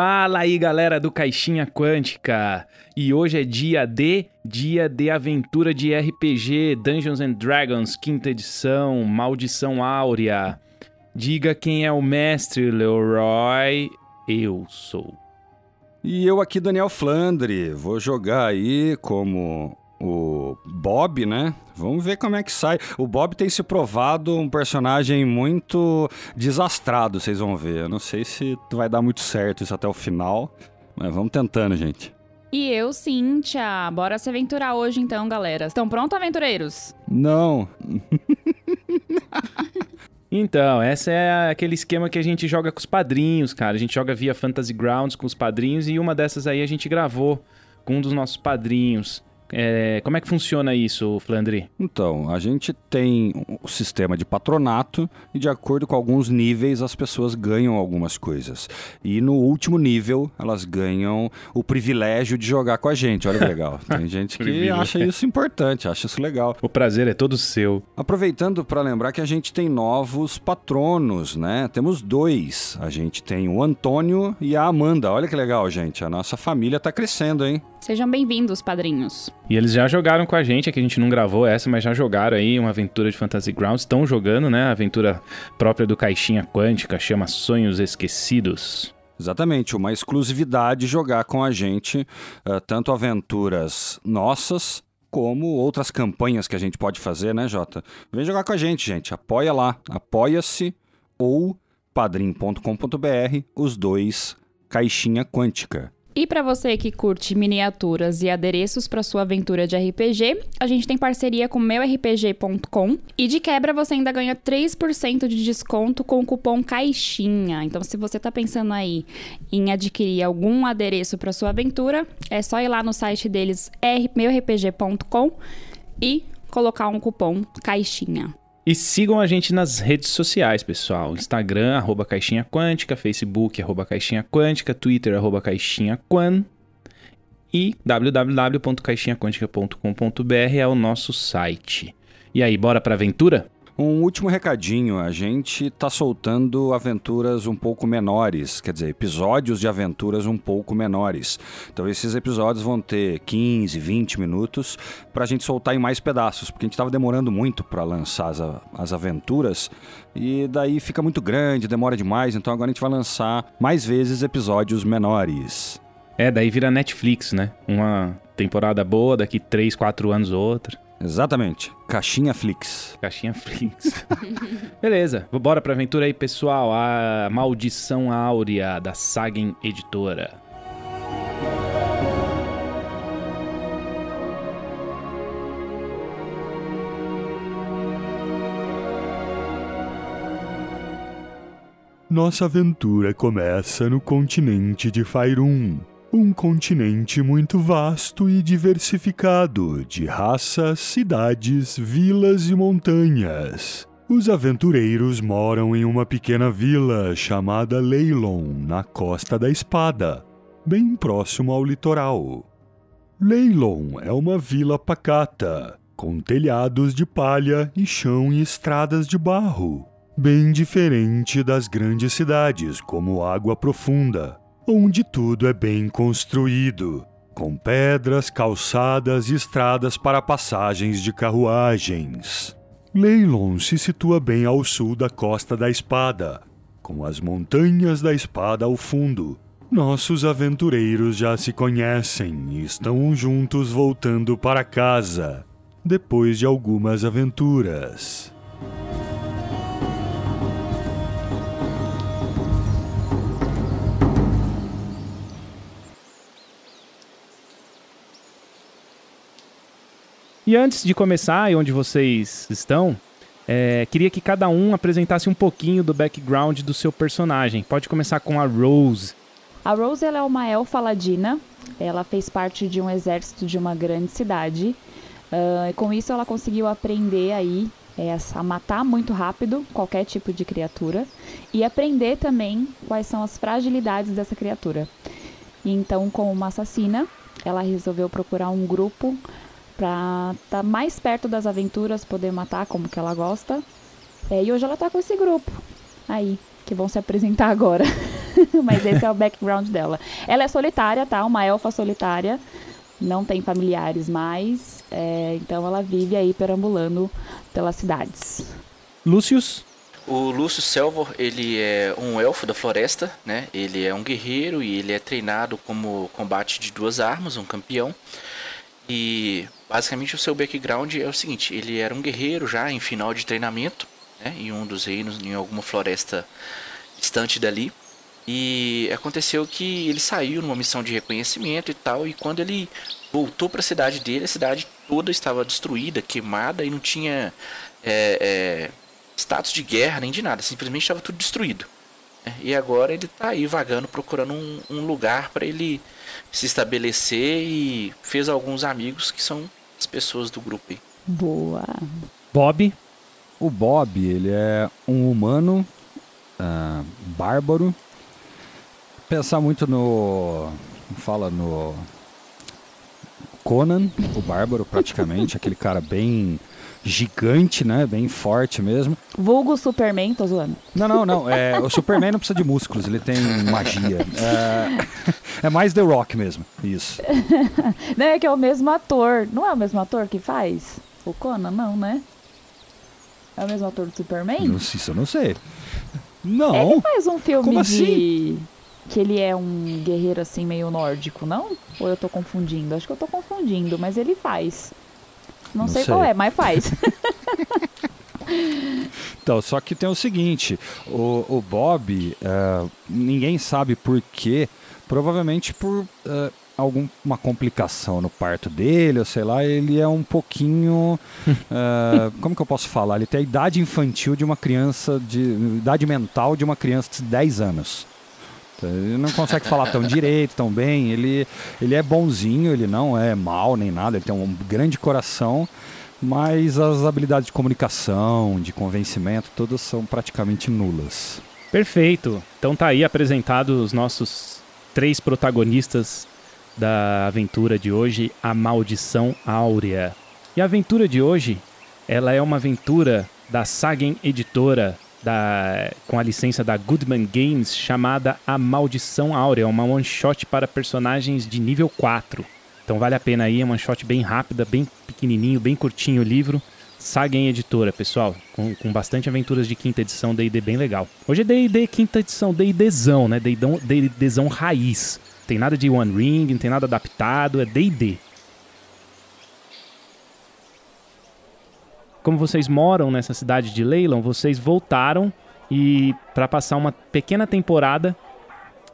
Fala aí, galera do Caixinha Quântica. E hoje é dia D, dia de aventura de RPG, Dungeons and Dragons, quinta edição, Maldição Áurea. Diga quem é o mestre, Leroy. Eu sou. E eu aqui, Daniel Flandre, vou jogar aí como o Bob, né? Vamos ver como é que sai. O Bob tem se provado um personagem muito desastrado, vocês vão ver. Eu não sei se vai dar muito certo isso até o final, mas vamos tentando, gente. E eu, Cíntia. Bora se aventurar hoje então, galera. Estão prontos, aventureiros? Não. Então, essa é aquele esquema que a gente joga com os padrinhos, cara. A gente joga via Fantasy Grounds com os padrinhos e uma dessas aí a gente gravou com um dos nossos padrinhos. É, como é que funciona isso, Flandre? Então, a gente tem o um sistema de patronato e de acordo com alguns níveis as pessoas ganham algumas coisas. E no último nível elas ganham o privilégio de jogar com a gente. Olha que legal. Tem gente que acha isso importante, acha isso legal. O prazer é todo seu. Aproveitando para lembrar que a gente tem novos patronos, né? Temos dois. A gente tem o Antônio e a Amanda. Olha que legal, gente. A nossa família tá crescendo, hein? Sejam bem-vindos, padrinhos. E eles já jogaram com a gente, é que a gente não gravou essa, mas já jogaram aí uma aventura de Fantasy Grounds. Estão jogando, né? A aventura própria do Caixinha Quântica, chama Sonhos Esquecidos. Exatamente, uma exclusividade jogar com a gente, uh, tanto aventuras nossas, como outras campanhas que a gente pode fazer, né, Jota? Vem jogar com a gente, gente. Apoia lá, apoia-se ou padrim.com.br, os dois, Caixinha Quântica. E para você que curte miniaturas e adereços para sua aventura de RPG, a gente tem parceria com meurpg.com e de quebra você ainda ganha 3% de desconto com o cupom CAIXINHA. Então se você está pensando aí em adquirir algum adereço para sua aventura, é só ir lá no site deles meurpg.com e colocar um cupom CAIXINHA. E sigam a gente nas redes sociais, pessoal. Instagram, arroba Caixinha Quântica, Facebook, arroba Caixinha Quântica, Twitter, arroba Caixinha Quan. E www.caixinhaquântica.com.br é o nosso site. E aí, bora pra aventura? Um último recadinho, a gente tá soltando aventuras um pouco menores, quer dizer, episódios de aventuras um pouco menores. Então esses episódios vão ter 15, 20 minutos pra gente soltar em mais pedaços, porque a gente tava demorando muito para lançar as, as aventuras e daí fica muito grande, demora demais, então agora a gente vai lançar mais vezes episódios menores. É, daí vira Netflix, né? Uma temporada boa, daqui 3, 4 anos outra. Exatamente. Caixinha Flix. Caixinha Flix. Beleza, bora pra aventura aí, pessoal. A Maldição Áurea da Sagen Editora. Nossa aventura começa no continente de Faerun, um continente muito vasto e diversificado de raças, cidades, vilas e montanhas. Os aventureiros moram em uma pequena vila chamada Leilon, na Costa da Espada, bem próximo ao litoral. Leilon é uma vila pacata, com telhados de palha e chão e estradas de barro, bem diferente das grandes cidades como Água Profunda, onde tudo é bem construído, com pedras, calçadas e estradas para passagens de carruagens. Leilon se situa bem ao sul da Costa da Espada, com as montanhas da Espada ao fundo. Nossos aventureiros já se conhecem e estão juntos voltando para casa, depois de algumas aventuras. E antes de começar, e onde vocês estão, é, queria que cada um apresentasse um pouquinho do background do seu personagem. Pode começar com a Rose. A Rose ela é uma elfa ladina. Ela fez parte de um exército de uma grande cidade. Uh, com isso ela conseguiu aprender aí é, a matar muito rápido qualquer tipo de criatura e aprender também quais são as fragilidades dessa criatura. Então, como uma assassina, ela resolveu procurar um grupo pra estar tá mais perto das aventuras, poder matar como que ela gosta. É, e hoje ela tá com esse grupo aí, que vão se apresentar agora. Mas esse é o background dela. Ela é solitária, tá? Uma elfa solitária. Não tem familiares mais. É, então ela vive aí perambulando pelas cidades. Lúcius? O Lúcio Selvor, ele é um elfo da floresta, né? Ele é um guerreiro e ele é treinado como combate de duas armas, um campeão. E basicamente o seu background é o seguinte: ele era um guerreiro já em final de treinamento, né? Em um dos reinos, em alguma floresta distante dali. E aconteceu que ele saiu numa missão de reconhecimento e tal, e quando ele voltou para a cidade dele, a cidade toda estava destruída, queimada e não tinha é, é, status de guerra nem de nada, simplesmente estava tudo destruído. É, e agora ele está aí vagando, procurando um, um lugar para ele se estabelecer e fez alguns amigos que são as pessoas do grupo aí. Boa. Bob? O Bob, ele é um humano uh, bárbaro. Pensar muito no. Fala no. Conan, o bárbaro, praticamente, aquele cara bem gigante, né? Bem forte mesmo. Vulgo Superman, tô zoando. Não, não, não. É, o Superman não precisa de músculos, ele tem magia. É, é mais The Rock mesmo, isso. não é que é o mesmo ator. Não é o mesmo ator que faz? O Conan, não, né? É o mesmo ator do Superman? Não, isso eu não sei. Não. Ele faz um filme Como de. Assim? Que ele é um guerreiro assim meio nórdico, não? Ou eu tô confundindo? Acho que eu tô confundindo, mas ele faz. Não, Não sei, sei. qual é, mas faz. Então, só que tem o seguinte, o, o Bob, é, ninguém sabe por quê, provavelmente por é, alguma complicação no parto dele, ou sei lá, ele é um pouquinho, é, como que eu posso falar? Ele tem a idade infantil de uma criança, de idade mental de uma criança de 10 anos. Ele não consegue falar tão direito, tão bem. Ele, ele é bonzinho, ele não é mal nem nada. Ele tem um grande coração, mas as habilidades de comunicação, de convencimento, todas são praticamente nulas. Perfeito. Então tá aí apresentados os nossos três protagonistas da aventura de hoje, a Maldição Áurea. E a aventura de hoje, ela é uma aventura da Sagen Editora, da, com a licença da Goodman Games, chamada A Maldição Áurea, uma one shot para personagens de nível 4. Então vale a pena aí, é uma one shot bem rápida, bem pequenininho, bem curtinho o livro. Sagen Editora, pessoal, com, com bastante aventuras de quinta edição, D&D bem legal. Hoje é D&D quinta edição, D&Dzão, né? D&Dzão raiz. Tem nada de One Ring, não tem nada adaptado, é D&D. Como vocês moram nessa cidade de Leyland, vocês voltaram e para passar uma pequena temporada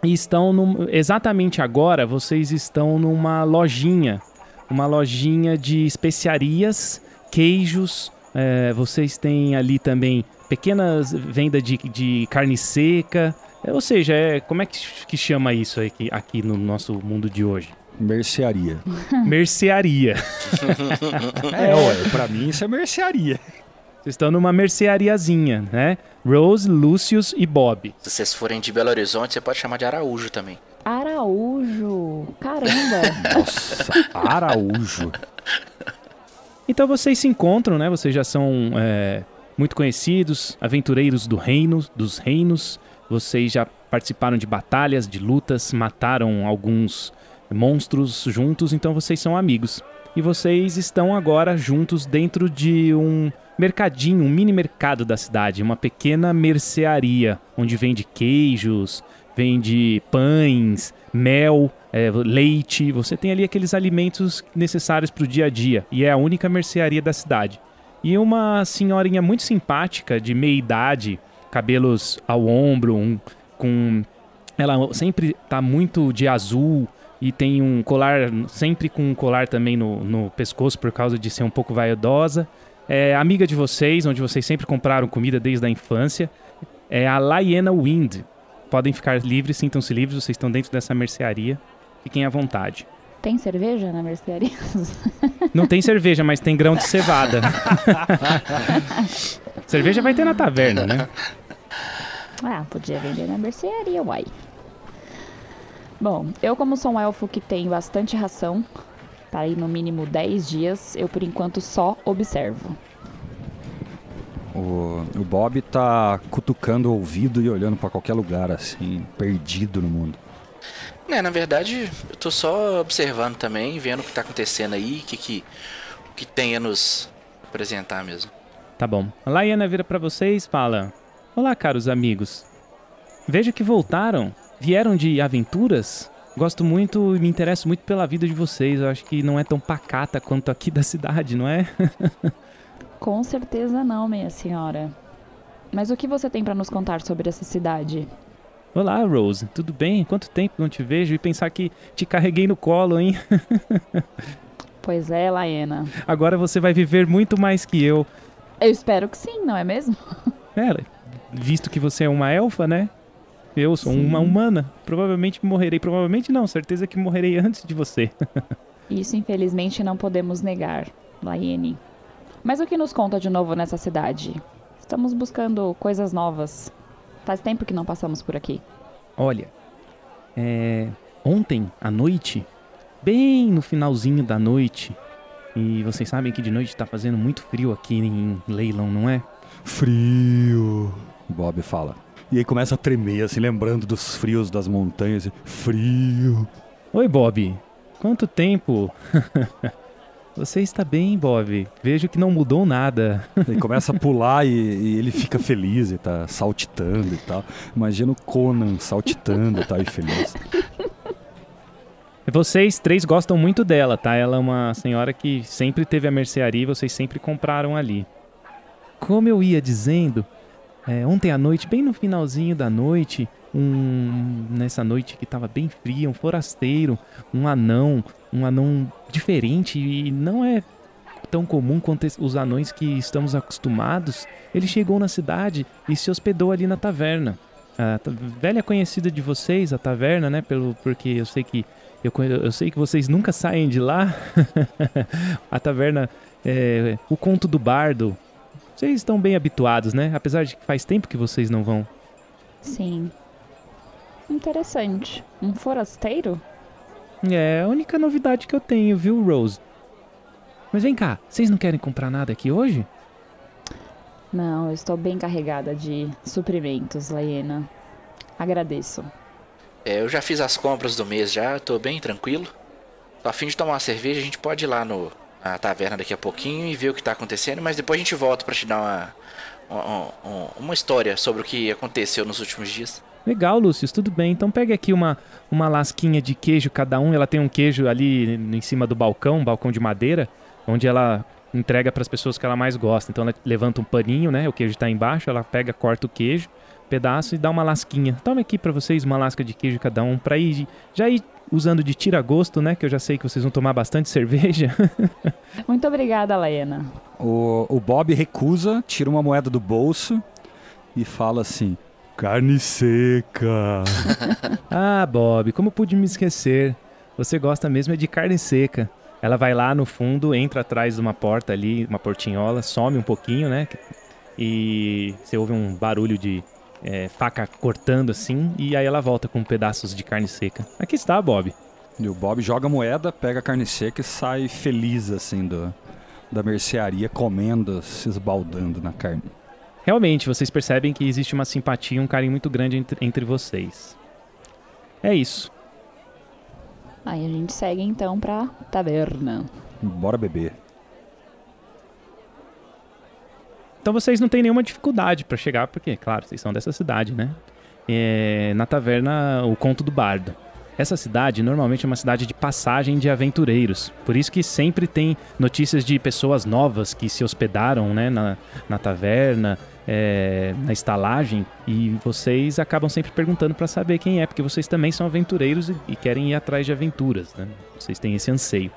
e estão exatamente agora vocês estão numa lojinha, uma lojinha de especiarias, queijos. é, vocês têm ali também pequenas vendas de, de carne seca. É, ou seja, é, como é que, que chama isso aqui, aqui no nosso mundo de hoje? Mercearia. Mercearia. É, ué, pra mim isso é mercearia. Vocês estão numa merceariazinha, né? Rose, Lucius e Bob. Se vocês forem de Belo Horizonte, você pode chamar de Araújo também. Araújo. Caramba. Nossa, Araújo. Então vocês se encontram, né? Vocês já são é, muito conhecidos, aventureiros do reino, dos reinos. Vocês já participaram de batalhas, de lutas, mataram alguns monstros juntos, então vocês são amigos. E vocês estão agora juntos dentro de um mercadinho, um mini mercado da cidade, uma pequena mercearia, onde vende queijos, vende pães, mel, é, leite. Você tem ali aqueles alimentos necessários para o dia a dia. E é a única mercearia da cidade. E uma senhorinha muito simpática, de meia idade, cabelos ao ombro, um, com. Ela sempre tá muito de azul e tem um colar, sempre com um colar também no, no pescoço por causa de ser um pouco vaidosa. É amiga de vocês, onde vocês sempre compraram comida desde a infância. É a Laiena Wind. Podem ficar livres, sintam-se livres, vocês estão dentro dessa mercearia. Fiquem à vontade. Tem cerveja na mercearia? Não tem cerveja, mas tem grão de cevada. cerveja vai ter na taverna, né? Ah, podia vender na mercearia, uai. Bom, eu como sou um elfo que tem bastante ração, para ir no mínimo 10 dias, eu por enquanto só observo. O, o Bob tá cutucando o ouvido e olhando para qualquer lugar, assim, perdido no mundo. É, na verdade, eu tô só observando também, vendo o que tá acontecendo aí, o que, que, que tem a nos apresentar mesmo. Tá bom. A Laiana vira para vocês e fala: Olá, caros amigos. Vejo que voltaram. Vieram de aventuras? Gosto muito e me interesso muito pela vida de vocês. Eu acho que não é tão pacata quanto aqui da cidade, não é? Com certeza não, minha senhora. Mas o que você tem para nos contar sobre essa cidade? Olá, Rose. Tudo bem? Quanto tempo não te vejo e pensar que te carreguei no colo, hein? pois é, Laena. Agora você vai viver muito mais que eu. Eu espero que sim, não é mesmo? É, visto que você é uma elfa, né? Eu sou sim. uma humana. Provavelmente morrerei. Provavelmente não, certeza que morrerei antes de você. Isso, infelizmente, não podemos negar, Laiene. Mas o que nos conta de novo nessa cidade? Estamos buscando coisas novas. Faz tempo que não passamos por aqui. Olha, é, ontem à noite, bem no finalzinho da noite, e vocês sabem que de noite tá fazendo muito frio aqui em Leilão, não é? Frio, Bob fala. E aí começa a tremer, assim, lembrando dos frios das montanhas. Frio. Oi, Bob. Quanto tempo? Você está bem, Bob? Vejo que não mudou nada. Ele começa a pular e, e, ele fica feliz e tá saltitando e tal. Imagina o Conan saltitando e tal e feliz. Vocês três gostam muito dela, tá? Ela é uma senhora que sempre teve a mercearia e vocês sempre compraram ali. Como eu ia dizendo, é, ontem à noite, bem no finalzinho da noite, um nessa noite que estava bem fria, um forasteiro, um anão, um anão diferente e não é tão comum quanto os anões que estamos acostumados. Ele chegou na cidade e se hospedou ali na taverna. A velha conhecida de vocês, a taverna, né? Pelo porque eu sei que eu, eu sei que vocês nunca saem de lá. a taverna, é, o conto do bardo. Vocês estão bem habituados, né? Apesar de que faz tempo que vocês não vão. Sim. Interessante. Um forasteiro? É a única novidade que eu tenho, viu, Rose? Mas vem cá, vocês não querem comprar nada aqui hoje? Não, eu estou bem carregada de suprimentos, Laiena. Agradeço. É, eu já fiz as compras do mês já, tô bem tranquilo. Tô a fim de tomar uma cerveja, a gente pode ir lá no, na taverna daqui a pouquinho e ver o que tá acontecendo, mas depois a gente volta para te dar uma, uma, uma história sobre o que aconteceu nos últimos dias. Legal, Lúcio, tudo bem. Então pega aqui uma, uma lasquinha de queijo cada um. Ela tem um queijo ali em cima do balcão, um balcão de madeira, onde ela entrega para as pessoas que ela mais gosta. Então ela levanta um paninho, né? O queijo está embaixo, ela pega, corta o queijo, pedaço e dá uma lasquinha. Toma aqui para vocês uma lasca de queijo cada um para ir já ir usando de tira-gosto, né? Que eu já sei que vocês vão tomar bastante cerveja. Muito obrigada, Laena. O, o Bob recusa, tira uma moeda do bolso e fala assim: Carne seca. ah, Bob, como pude me esquecer? Você gosta mesmo é de carne seca. Ela vai lá no fundo, entra atrás de uma porta ali, uma portinhola, some um pouquinho, né? E você ouve um barulho de é, faca cortando assim, e aí ela volta com pedaços de carne seca. Aqui está, Bob. E o Bob joga a moeda, pega a carne seca e sai feliz assim do, da mercearia, comendo, se esbaldando na carne realmente vocês percebem que existe uma simpatia, um carinho muito grande entre, entre vocês. É isso. Aí a gente segue então pra taberna. Bora beber. Então vocês não têm nenhuma dificuldade para chegar, porque, claro, vocês são dessa cidade, né? É, na taverna, o Conto do Bardo. Essa cidade normalmente é uma cidade de passagem de aventureiros. Por isso que sempre tem notícias de pessoas novas que se hospedaram né, na, na taverna, é, na estalagem, e vocês acabam sempre perguntando para saber quem é, porque vocês também são aventureiros e, e querem ir atrás de aventuras. Né? Vocês têm esse anseio.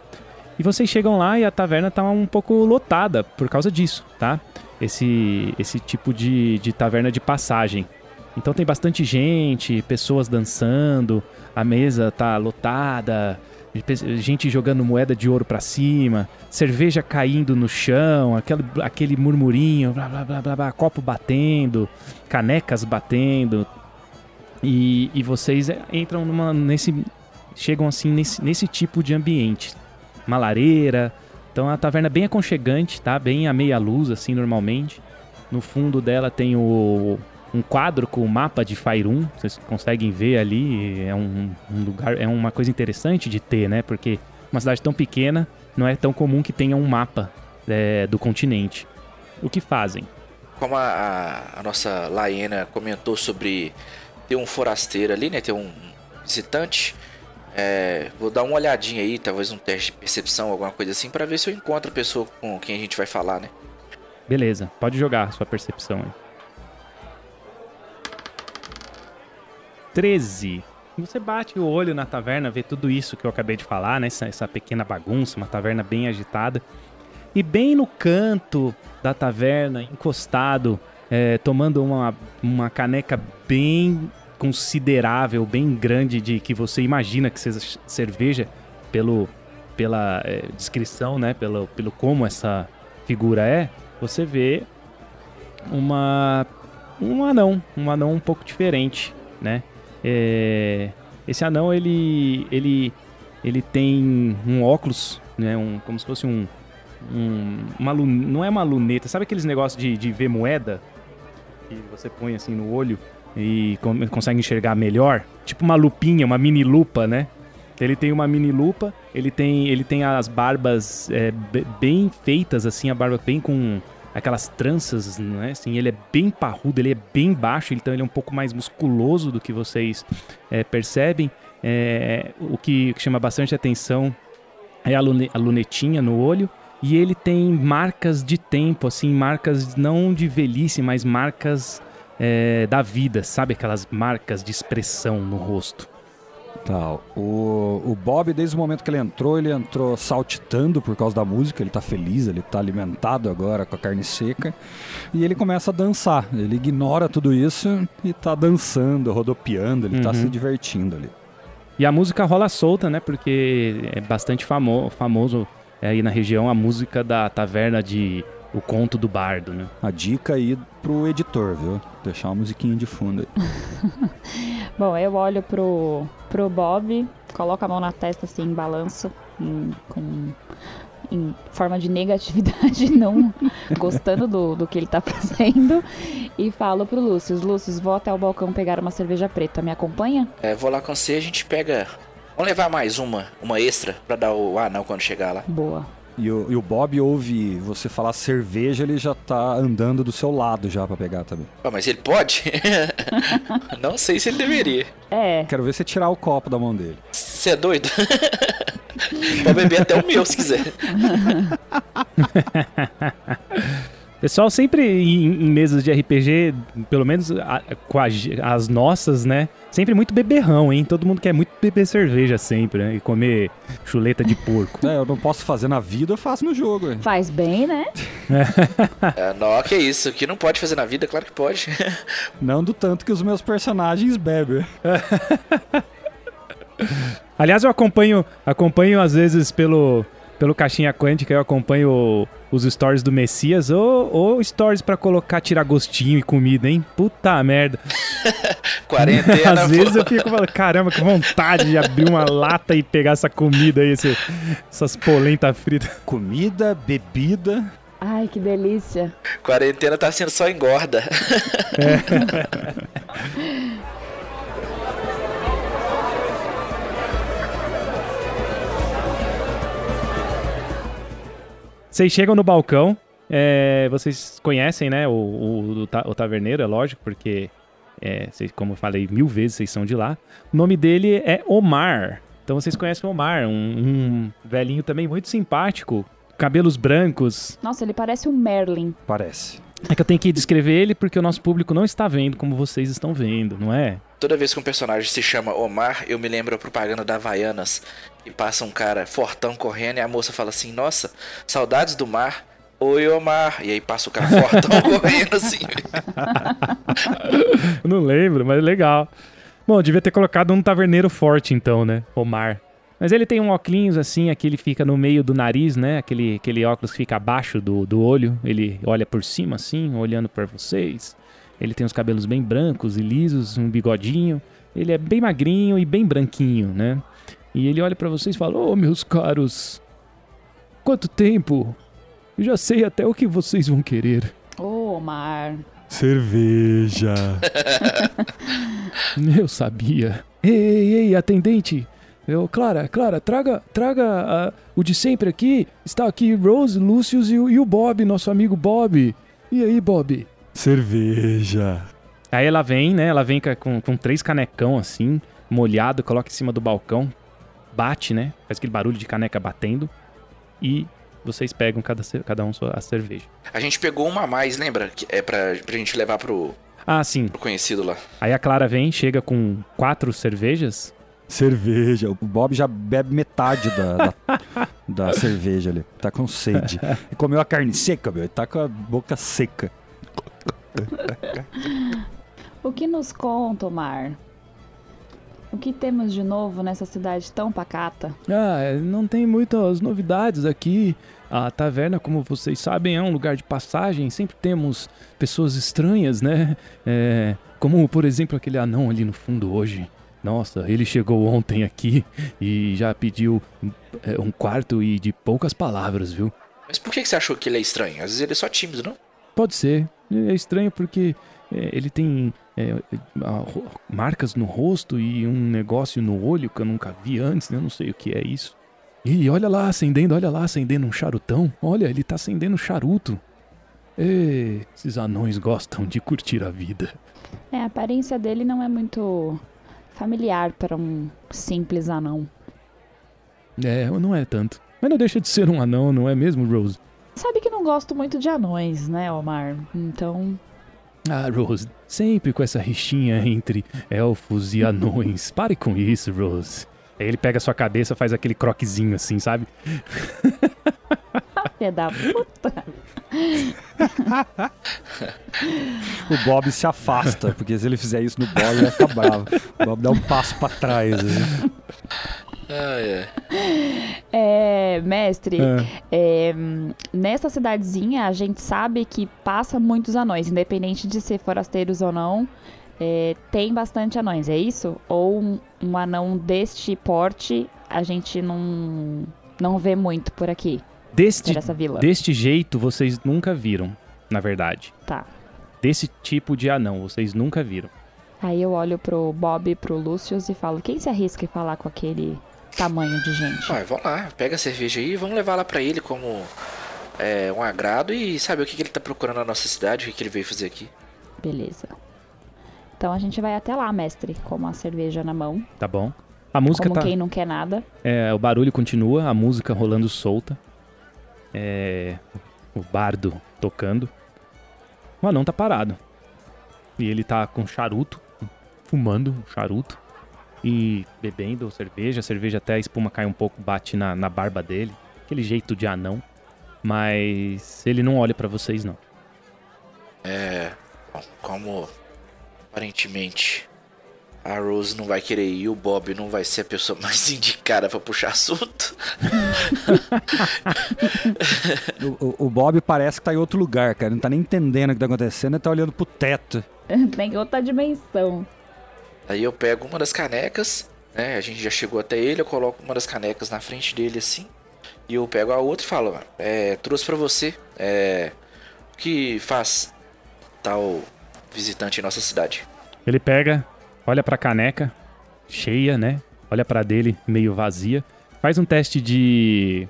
E vocês chegam lá e a taverna está um pouco lotada por causa disso, tá? Esse, esse tipo de, de taverna de passagem. Então tem bastante gente, pessoas dançando, a mesa tá lotada, gente jogando moeda de ouro para cima, cerveja caindo no chão, aquele, aquele murmurinho, blá, blá, blá, blá, blá, copo batendo, canecas batendo. E, e vocês entram numa, nesse. chegam assim nesse, nesse tipo de ambiente. Uma lareira. Então a taverna é bem aconchegante, tá? Bem a meia luz, assim, normalmente. No fundo dela tem o, um quadro com o mapa de Faerun. Vocês conseguem ver ali. É um, um, lugar, é uma coisa interessante de ter, né? Porque uma cidade tão pequena não é tão comum que tenha um mapa é, do continente. O que fazem? Como a, a, nossa Laena comentou sobre ter um forasteiro ali, né? Ter um visitante. É, vou dar uma olhadinha aí, talvez um teste de percepção, alguma coisa assim, para ver se eu encontro a pessoa com quem a gente vai falar, né? Beleza, pode jogar sua percepção aí. 13. Você bate o olho na taverna, vê tudo isso que eu acabei de falar, né? Essa, essa pequena bagunça, uma taverna bem agitada. E bem no canto da taverna, encostado, é, tomando uma, uma caneca bem considerável, bem grande, de que você imagina que seja cerveja, pelo, pela é, descrição, né? Pelo, pelo como essa figura é, você vê uma um anão, um anão um pouco diferente, né? É, esse anão ele ele ele tem um óculos, né? Um, como se fosse um, um uma não é uma luneta, sabe aqueles negócios de, de ver moeda que você põe assim no olho e consegue enxergar melhor, tipo uma lupinha, uma mini lupa, né? Ele tem uma mini lupa, ele tem ele tem as barbas é, bem feitas assim, a barba bem com aquelas tranças, né? Assim, ele é bem parrudo, ele é bem baixo, então ele é um pouco mais musculoso do que vocês é, percebem. É, o que chama bastante atenção é a, lune, a lunetinha no olho. E ele tem marcas de tempo, assim, marcas não de velhice, mas marcas é, da vida, sabe? Aquelas marcas de expressão no rosto. Tal. O, o Bob, desde o momento que ele entrou, ele entrou saltitando por causa da música, ele tá feliz, ele tá alimentado agora com a carne seca. E ele começa a dançar. Ele ignora tudo isso e tá dançando, rodopiando, ele tá uhum. tá se divertindo ali. E a música rola solta, né? Porque é bastante famo famoso aí na região a música da taverna de O Conto do Bardo, né? A dica aí pro editor, viu? Deixar uma musiquinha de fundo aí. Bom, eu olho pro, pro Bob, coloco a mão na testa assim, balanço, em, com, em forma de negatividade, não gostando do, do que ele tá fazendo, e falo pro Lúcio: Lúcio, vou até o balcão pegar uma cerveja preta, me acompanha? É, vou lá com você, a gente pega. Vamos levar mais uma, uma extra, pra dar o anão quando chegar lá. Boa. E o, e o, Bob ouve você falar cerveja, ele já tá andando do seu lado já para pegar também. Ah, mas ele pode? Não sei se ele deveria. É. Quero ver você tirar o copo da mão dele. Você é doido? Pode beber até o meu se quiser. Pessoal sempre em, em, mesas de RPG, pelo menos a, com a, as nossas, né? Sempre muito beberrão, hein? Todo mundo quer muito beber cerveja sempre, né? E comer chuleta de porco. É, eu não posso fazer na vida, eu faço no jogo. Hein? Faz bem, né? é, não, que isso. O que não pode fazer na vida, claro que pode. não do tanto que os meus personagens bebem. Aliás, eu acompanho, acompanho às vezes pelo pelo Caixinha Quântica eu acompanho os stories do Messias ou, ou stories para colocar, tirar gostinho e comida, hein? Puta merda. Quarentena. Às vezes eu fico falando, caramba, que vontade de abrir uma lata e pegar essa comida aí, esse, essas polentas fritas. Comida, bebida. Ai, que delícia. Quarentena tá sendo só engorda. É. Vocês chegam no balcão, é, vocês conhecem, né, o, o, o, taverneiro, é lógico, porque, é, vocês, como eu falei mil vezes, vocês são de lá. O nome dele é Omar. Então vocês conhecem o Omar, um, um velhinho também muito simpático, cabelos brancos. Nossa, ele parece um Merlin. Parece. É que eu tenho que descrever ele porque o nosso público não está vendo como vocês estão vendo, não é? Toda vez que um personagem se chama Omar, eu me lembro a propaganda da Havaianas, que passa um cara fortão correndo e a moça fala assim: Nossa, saudades do mar. Oi, Omar. E aí passa o cara fortão correndo assim. não lembro, mas legal. Bom, devia ter colocado um taverneiro forte então, né? Omar. Mas ele tem um óculos assim, aqui ele fica no meio do nariz, né? Aquele, aquele óculos que fica abaixo do, do olho. Ele olha por cima assim, olhando para vocês. Ele tem os cabelos bem brancos e lisos, um bigodinho. Ele é bem magrinho e bem branquinho, né? E ele olha para vocês e fala: "Oh, meus caros, quanto tempo? Eu já sei até o que vocês vão querer." Oh, Omar. Cerveja. Eu sabia. Ei, ei, ei, atendente. Eu, Clara, Clara, traga, traga ah, o de sempre aqui. Está aqui Rose, Lucius e, o- e o Bob, nosso amigo Bob. E aí, Bob? Cerveja. Aí ela vem, né? Ela vem com, com três canecão assim, molhado, coloca em cima do balcão, bate, né? Faz aquele barulho de caneca batendo. E vocês pegam cada, cada um sua- a cerveja. A gente pegou uma a mais, lembra? Que é pra, pra gente levar pro, Ah, sim. pro conhecido lá. Aí a Clara vem, chega com quatro cervejas. Cerveja. O Bob já bebe metade da, da, da cerveja ali. Tá com sede. E comeu a carne seca, meu. Ele tá com a boca seca. O que nos conta, Omar? O que temos de novo nessa cidade tão pacata? Ah, é, não tem muitas novidades aqui. A taverna, como vocês sabem, é um lugar de passagem. Sempre temos pessoas estranhas, né? É, como, por exemplo, aquele anão ali no fundo hoje. Nossa, ele chegou ontem aqui e já pediu é, um quarto e de poucas palavras, viu? Mas por que, que você achou que ele é estranho? Às vezes ele é só tímido, não? Pode ser. É estranho porque é, ele tem é, marcas no rosto e um negócio no olho que eu nunca vi antes, né? Eu não sei o que é isso. Ih, olha lá, acendendo, olha lá, acendendo um charutão. Olha, ele tá acendendo um charuto. Ê, esses anões gostam de curtir a vida. É, a aparência dele não é muito familiar para um simples anão. É, não é tanto. Mas não deixa de ser um anão, não é mesmo, Rose? Sabe que não gosto muito de anões, né, Omar? Então, Ah, Rose, sempre com essa rixinha entre elfos e anões. Pare com isso, Rose. Aí ele pega a sua cabeça, faz aquele croquezinho assim, sabe? filha da puta. O Bob se afasta, porque se ele fizer isso no Bob, ele vai ficar bravo. O Bob dá um passo pra trás. assim. Ah, é. É, mestre, é, hum, nessa cidadezinha a gente sabe que passa muitos anões, independente de ser forasteiros ou não. é, tem bastante anões, é isso? Ou um, um anão deste porte a gente não, não vê muito por aqui, Deste, por essa vila? deste jeito vocês nunca viram, na verdade. Tá. Desse tipo de anão vocês nunca viram. Aí eu olho pro Bob e pro Lucius e falo: quem se arrisca em falar com aquele tamanho de gente? Ué, vamos lá, pega a cerveja aí e vamos levar lá pra ele como é, um agrado e saber o que, que ele tá procurando na nossa cidade, o que, que ele veio fazer aqui. Beleza. Então a gente vai até lá, mestre, com uma cerveja na mão, Tá bom? A música como tá. quem não quer nada. É, o barulho continua, a música rolando solta. É, o bardo tocando. O anão tá parado. E ele tá com charuto, fumando um charuto. E bebendo cerveja. A cerveja até a espuma cai um pouco, bate na, na barba dele. Aquele jeito de anão. Mas ele não olha pra vocês, não. É. Bom, como aparentemente a Rose não vai querer ir e o Bob não vai ser a pessoa mais indicada pra puxar assunto. O, o- o Bob parece que tá em outro lugar, cara. Não tá nem entendendo o que tá acontecendo, ele tá olhando pro teto. Tem outra dimensão. Aí eu pego uma das canecas, né? A gente já chegou até ele, eu coloco uma das canecas na frente dele assim. E eu pego a outra e falo, é, trouxe pra você. É, o que faz tal visitante em nossa cidade? Ele pega, olha pra caneca, cheia, né? Olha pra dele, meio vazia. Faz um teste de.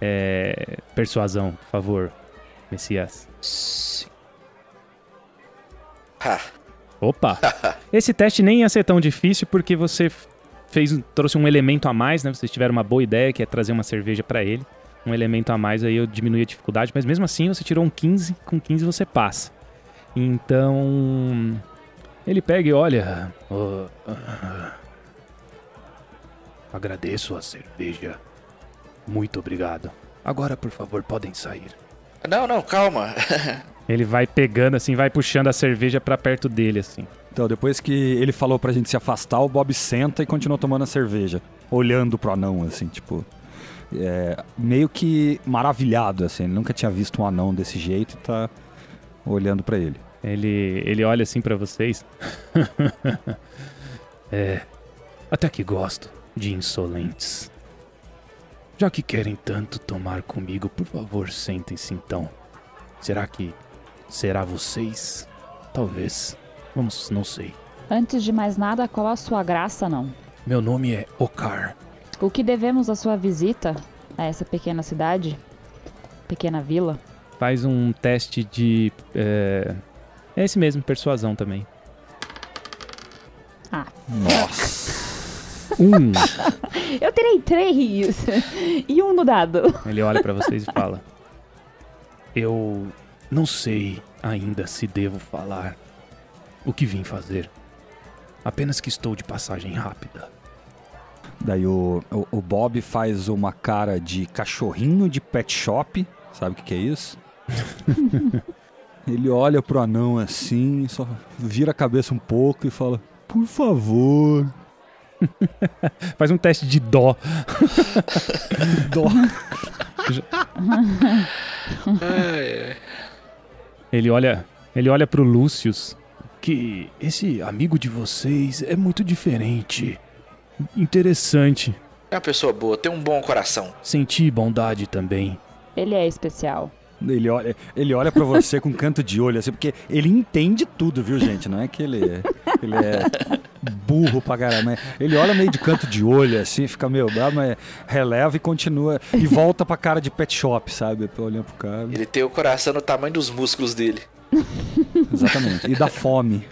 é, persuasão, por favor, Messias. Sim. Ha, Opa! Esse teste nem ia ser tão difícil porque você fez, trouxe um elemento a mais, né? Vocês tiveram uma boa ideia que é trazer uma cerveja pra ele. Um elemento a mais aí eu diminui a dificuldade, mas mesmo assim você tirou um 15, com 15 você passa. Então. Ele pega e olha. "Oh, ah, agradeço a cerveja. Muito obrigado. Agora, por favor, podem sair. Não, não, calma. Ele vai pegando assim, vai puxando a cerveja pra perto dele, assim. Então, depois que ele falou pra gente se afastar, o Bob senta e continua tomando a cerveja. Olhando pro anão, assim, tipo. é, meio que maravilhado, assim. Ele nunca tinha visto um anão desse jeito e tá olhando pra ele. Ele, ele olha assim pra vocês. é, até que gosto de insolentes. Já que querem tanto tomar comigo, por favor, sentem-se então. Será que Será vocês? Talvez. Vamos, não sei. Antes de mais nada, qual a sua graça, não? Meu nome é Okar. O que devemos à sua visita a essa pequena cidade? Pequena vila? Faz um teste de. É, é esse mesmo, persuasão também. Ah, Nossa. Um. eu terei três! e um no dado. Ele olha pra vocês e fala: Eu não sei ainda se devo falar o que vim fazer. Apenas que estou de passagem rápida. Daí o, o, o Bob faz uma cara de cachorrinho de pet shop. Sabe o que, que é isso? Ele olha pro anão assim, só vira a cabeça um pouco e fala: Por favor. Faz um teste de dó. Dó. Ele olha, ele olha pro Lúcius. Que esse amigo de vocês é muito diferente. Interessante. É uma pessoa boa, tem um bom coração. Senti bondade também. Ele é especial. Ele olha, ele olha para você com canto de olho, assim, porque ele entende tudo, viu, gente? Não é que ele, ele é burro pra caramba. Ele olha meio de canto de olho, assim, fica meio bravo, mas releva e continua. E volta pra cara de pet shop, sabe? Olhando pro cara. Ele tem o coração no tamanho dos músculos dele. Exatamente. E da fome.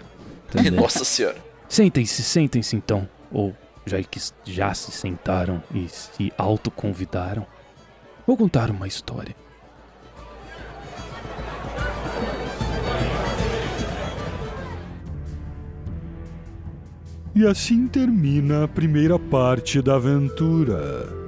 Também. Nossa senhora. Sentem-se, sentem-se então. Ou já que já se sentaram e se autoconvidaram. Vou contar uma história. E assim termina a primeira parte da aventura.